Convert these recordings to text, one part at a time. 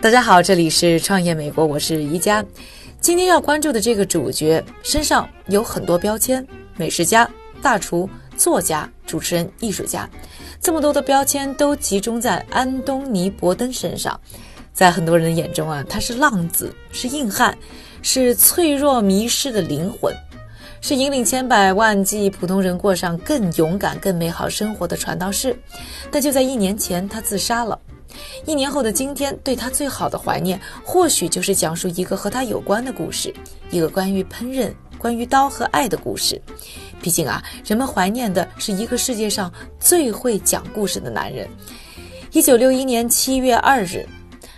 大家好，这里是创业美国，我是宜家。今天要关注的这个主角身上有很多标签：美食家、大厨、作家、主持人、艺术家。这么多的标签都集中在安东尼·伯登身上。在很多人的眼中啊，他是浪子，是硬汉，是脆弱迷失的灵魂，是引领千百万计普通人过上更勇敢、更美好生活的传道士。但就在一年前，他自杀了。一年后的今天，对他最好的怀念，或许就是讲述一个和他有关的故事，一个关于烹饪、关于刀和爱的故事。毕竟啊，人们怀念的是一个世界上最会讲故事的男人。一九六一年七月二日，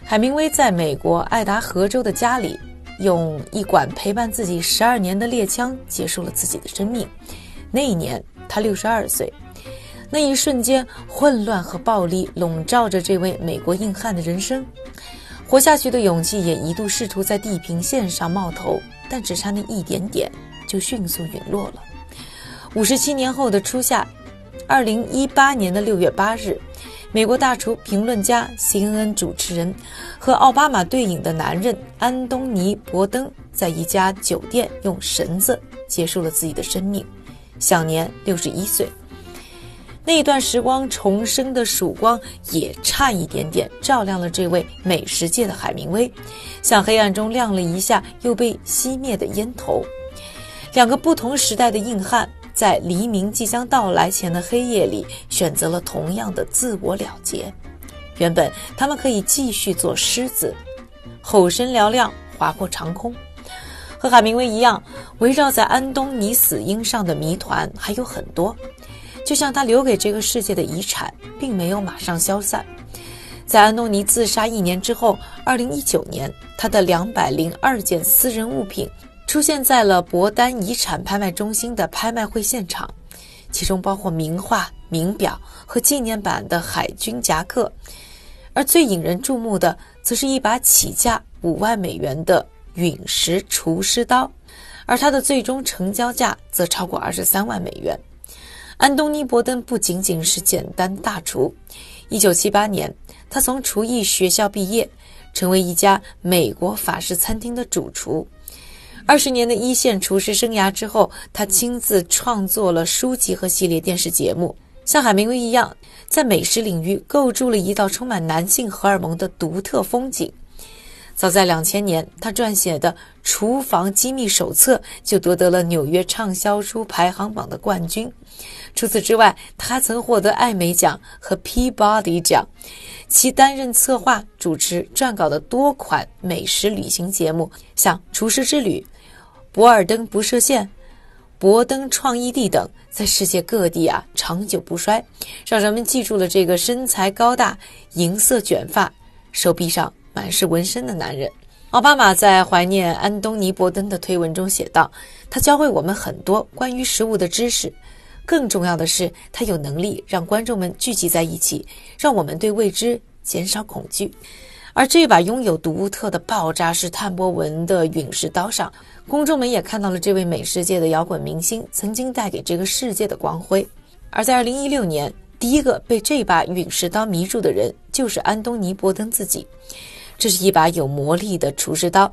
海明威在美国爱达荷州的家里，用一管陪伴自己十二年的猎枪结束了自己的生命。那一年，他六十二岁。那一瞬间，混乱和暴力笼罩着这位美国硬汉的人生，活下去的勇气也一度试图在地平线上冒头，但只差那一点点，就迅速陨落了。五十七年后的初夏，二零一八年的六月八日，美国大厨、评论家、CNN 主持人和奥巴马对影的男人安东尼·伯登，在一家酒店用绳子结束了自己的生命，享年六十一岁。那一段时光重生的曙光，也差一点点照亮了这位美食界的海明威，像黑暗中亮了一下又被熄灭的烟头。两个不同时代的硬汉，在黎明即将到来前的黑夜里，选择了同样的自我了结。原本他们可以继续做狮子，吼声嘹亮，划破长空。和海明威一样，围绕在安东尼死因上的谜团还有很多。就像他留给这个世界的遗产，并没有马上消散。在安东尼自杀一年之后，二零一九年，他的两百零二件私人物品出现在了博丹遗产拍卖中心的拍卖会现场，其中包括名画、名表和纪念版的海军夹克。而最引人注目的，则是一把起价五万美元的陨石厨师刀，而它的最终成交价则超过二十三万美元。安东尼·伯登不仅仅是简单大厨。1978年，他从厨艺学校毕业，成为一家美国法式餐厅的主厨。二十年的一线厨师生涯之后，他亲自创作了书籍和系列电视节目，像海明威一样，在美食领域构筑了一道充满男性荷尔蒙的独特风景。早在两千年，他撰写的《厨房机密手册》就夺得了纽约畅销书排行榜的冠军。除此之外，他曾获得艾美奖和 Peabody 奖。其担任策划、主持、撰稿的多款美食旅行节目，像《厨师之旅》《博尔登不设限》《博登创意地》等，在世界各地啊长久不衰，让人们记住了这个身材高大、银色卷发、手臂上。满是纹身的男人，奥巴马在怀念安东尼·伯登的推文中写道：“他教会我们很多关于食物的知识，更重要的是，他有能力让观众们聚集在一起，让我们对未知减少恐惧。”而这把拥有独特的爆炸式碳波纹的陨石刀上，公众们也看到了这位美食界的摇滚明星曾经带给这个世界的光辉。而在2016年，第一个被这把陨石刀迷住的人就是安东尼·伯登自己。这是一把有魔力的厨师刀，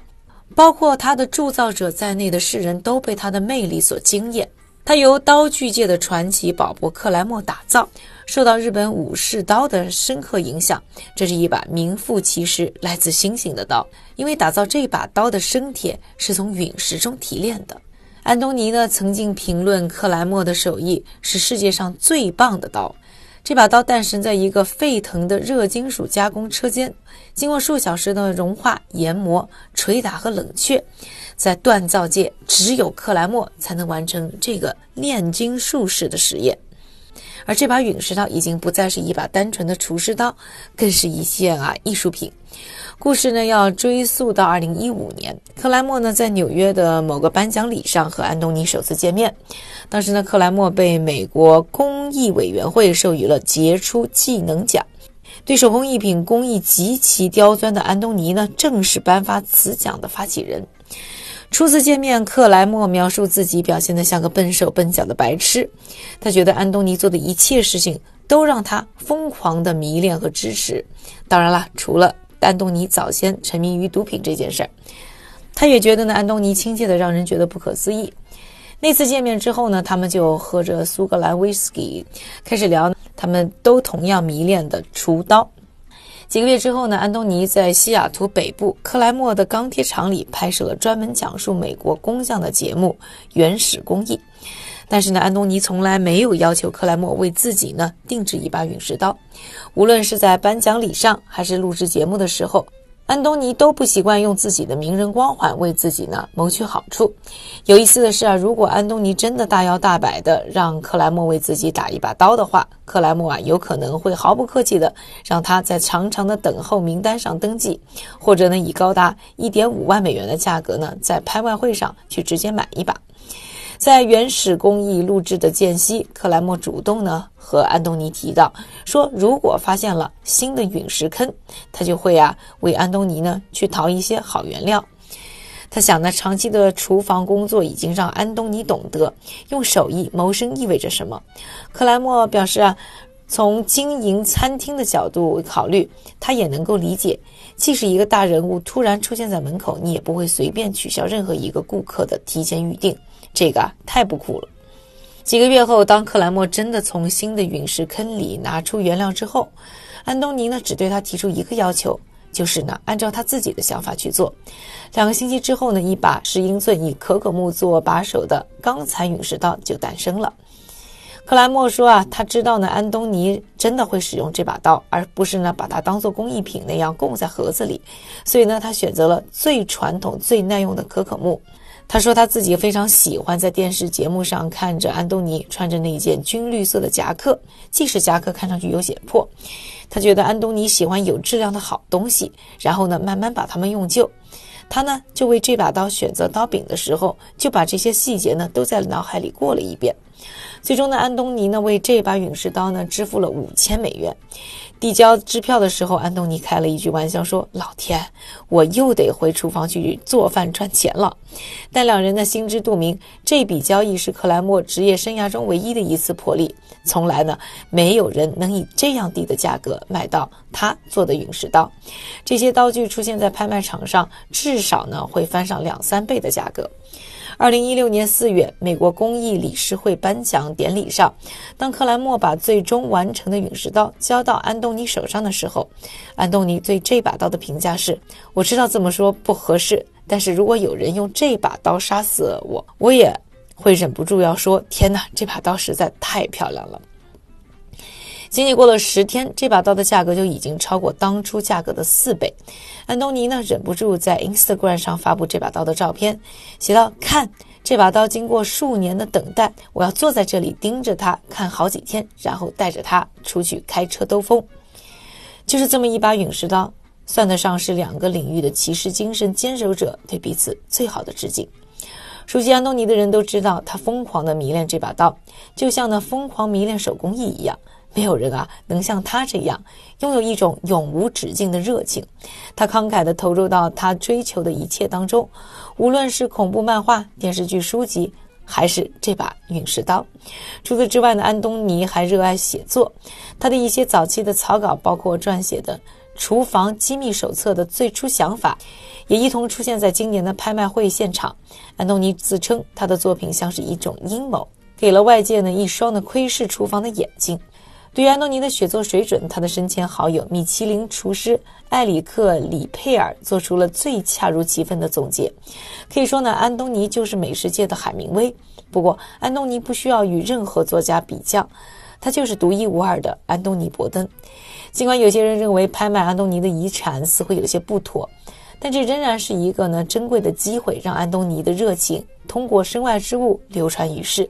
包括它的铸造者在内的世人都被它的魅力所惊艳。它由刀具界的传奇保博·克莱默打造，受到日本武士刀的深刻影响。这是一把名副其实来自星星的刀，因为打造这把刀的生铁是从陨石中提炼的。安东尼呢曾经评论克莱默的手艺是世界上最棒的刀。这把刀诞生在一个沸腾的热金属加工车间，经过数小时的融化、研磨、捶打和冷却，在锻造界只有克莱默才能完成这个炼金术士的实验。而这把陨石刀已经不再是一把单纯的厨师刀，更是一件啊艺术品。故事呢要追溯到二零一五年，克莱默呢在纽约的某个颁奖礼上和安东尼首次见面。当时呢，克莱默被美国工艺委员会授予了杰出技能奖。对手工艺品工艺极其刁钻的安东尼呢，正是颁发此奖的发起人。初次见面，克莱默描述自己表现得像个笨手笨脚的白痴。他觉得安东尼做的一切事情都让他疯狂的迷恋和支持。当然了，除了安东尼早先沉迷于毒品这件事儿，他也觉得呢，安东尼亲切的让人觉得不可思议。那次见面之后呢，他们就喝着苏格兰威士忌，开始聊他们都同样迷恋的厨刀。几个月之后呢，安东尼在西雅图北部克莱默的钢铁厂里拍摄了专门讲述美国工匠的节目《原始工艺》。但是呢，安东尼从来没有要求克莱默为自己呢定制一把陨石刀，无论是在颁奖礼上还是录制节目的时候。安东尼都不习惯用自己的名人光环为自己呢谋取好处。有意思的是啊，如果安东尼真的大摇大摆的让克莱默为自己打一把刀的话，克莱默啊有可能会毫不客气的让他在长长的等候名单上登记，或者呢以高达一点五万美元的价格呢在拍卖会上去直接买一把。在原始工艺录制的间隙，克莱默主动呢和安东尼提到说，如果发现了新的陨石坑，他就会啊为安东尼呢去淘一些好原料。他想呢，长期的厨房工作已经让安东尼懂得用手艺谋生意味着什么。克莱默表示啊，从经营餐厅的角度考虑，他也能够理解，即使一个大人物突然出现在门口，你也不会随便取消任何一个顾客的提前预定。这个太不酷了。几个月后，当克莱默真的从新的陨石坑里拿出原料之后，安东尼呢只对他提出一个要求，就是呢按照他自己的想法去做。两个星期之后呢，一把十英寸以可可木做把手的钢材陨石刀就诞生了。克莱默说啊，他知道呢安东尼真的会使用这把刀，而不是呢把它当做工艺品那样供在盒子里，所以呢他选择了最传统、最耐用的可可木。他说他自己非常喜欢在电视节目上看着安东尼穿着那件军绿色的夹克，即使夹克看上去有些破，他觉得安东尼喜欢有质量的好东西，然后呢慢慢把它们用旧。他呢就为这把刀选择刀柄的时候，就把这些细节呢都在脑海里过了一遍。最终呢，安东尼呢为这把陨石刀呢支付了五千美元。递交支票的时候，安东尼开了一句玩笑说：“老天，我又得回厨房去做饭赚钱了。”但两人呢心知肚明，这笔交易是克莱默职业生涯中唯一的一次破例。从来呢没有人能以这样低的价格买到他做的陨石刀。这些刀具出现在拍卖场上，至少呢会翻上两三倍的价格。二零一六年四月，美国公益理事会颁奖典礼上，当克莱默把最终完成的陨石刀交到安东尼手上的时候，安东尼对这把刀的评价是：“我知道这么说不合适，但是如果有人用这把刀杀死我，我也会忍不住要说：天哪，这把刀实在太漂亮了。”仅仅过了十天，这把刀的价格就已经超过当初价格的四倍。安东尼呢，忍不住在 Instagram 上发布这把刀的照片，写道：“看这把刀，经过数年的等待，我要坐在这里盯着它看好几天，然后带着它出去开车兜风。”就是这么一把陨石刀，算得上是两个领域的骑士精神坚守者对彼此最好的致敬。熟悉安东尼的人都知道，他疯狂的迷恋这把刀，就像那疯狂迷恋手工艺一样。没有人啊能像他这样拥有一种永无止境的热情。他慷慨地投入到他追求的一切当中，无论是恐怖漫画、电视剧、书籍，还是这把陨石刀。除此之外呢，安东尼还热爱写作。他的一些早期的草稿，包括撰写的《厨房机密手册》的最初想法，也一同出现在今年的拍卖会现场。安东尼自称他的作品像是一种阴谋，给了外界呢一双的窥视厨房的眼睛。对安东尼的写作水准，他的生前好友米其林厨师埃里克·里佩尔做出了最恰如其分的总结。可以说呢，安东尼就是美食界的海明威。不过，安东尼不需要与任何作家比较，他就是独一无二的安东尼·伯登。尽管有些人认为拍卖安东尼的遗产似乎有些不妥。但这仍然是一个呢珍贵的机会，让安东尼的热情通过身外之物流传于世。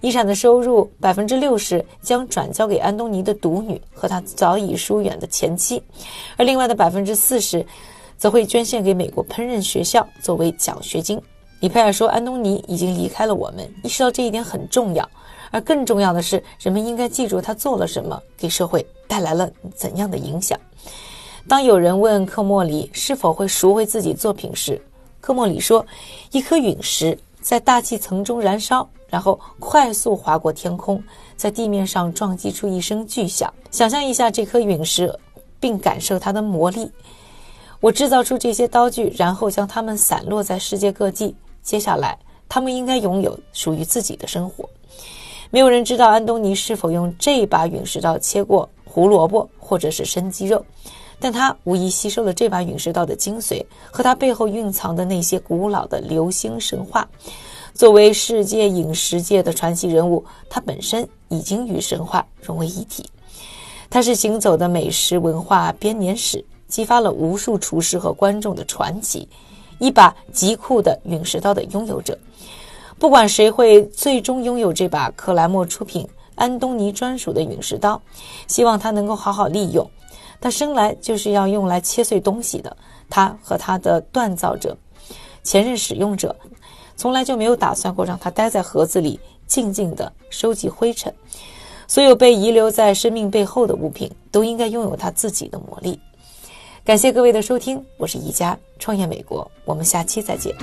遗产的收入百分之六十将转交给安东尼的独女和他早已疏远的前妻，而另外的百分之四十则会捐献给美国烹饪学校作为奖学金。里佩尔说：“安东尼已经离开了我们，意识到这一点很重要。而更重要的是，人们应该记住他做了什么，给社会带来了怎样的影响。”当有人问科莫里是否会赎回自己作品时，科莫里说，一颗陨石在大气层中燃烧，然后快速划过天空，在地面上撞击出一声巨响。想象一下这颗陨石，并感受它的魔力。我制造出这些刀具，然后将它们散落在世界各地。接下来，他们应该拥有属于自己的生活。没有人知道安东尼是否用这把陨石刀切过胡萝卜或者是生鸡肉，但他无疑吸收了这把陨石刀的精髓和它背后蕴藏的那些古老的流星神话。作为世界饮食界的传奇人物，他本身已经与神话融为一体。他是行走的美食文化编年史。激发了无数厨师和观众的传奇，一把极酷的陨石刀的拥有者。不管谁会最终拥有这把克莱默出品、安东尼专属的陨石刀，希望他能够好好利用。他生来就是要用来切碎东西的。他和他的锻造者、前任使用者，从来就没有打算过让他待在盒子里静静地收集灰尘。所有被遗留在生命背后的物品，都应该拥有它自己的魔力。感谢各位的收听，我是宜家创业美国，我们下期再见。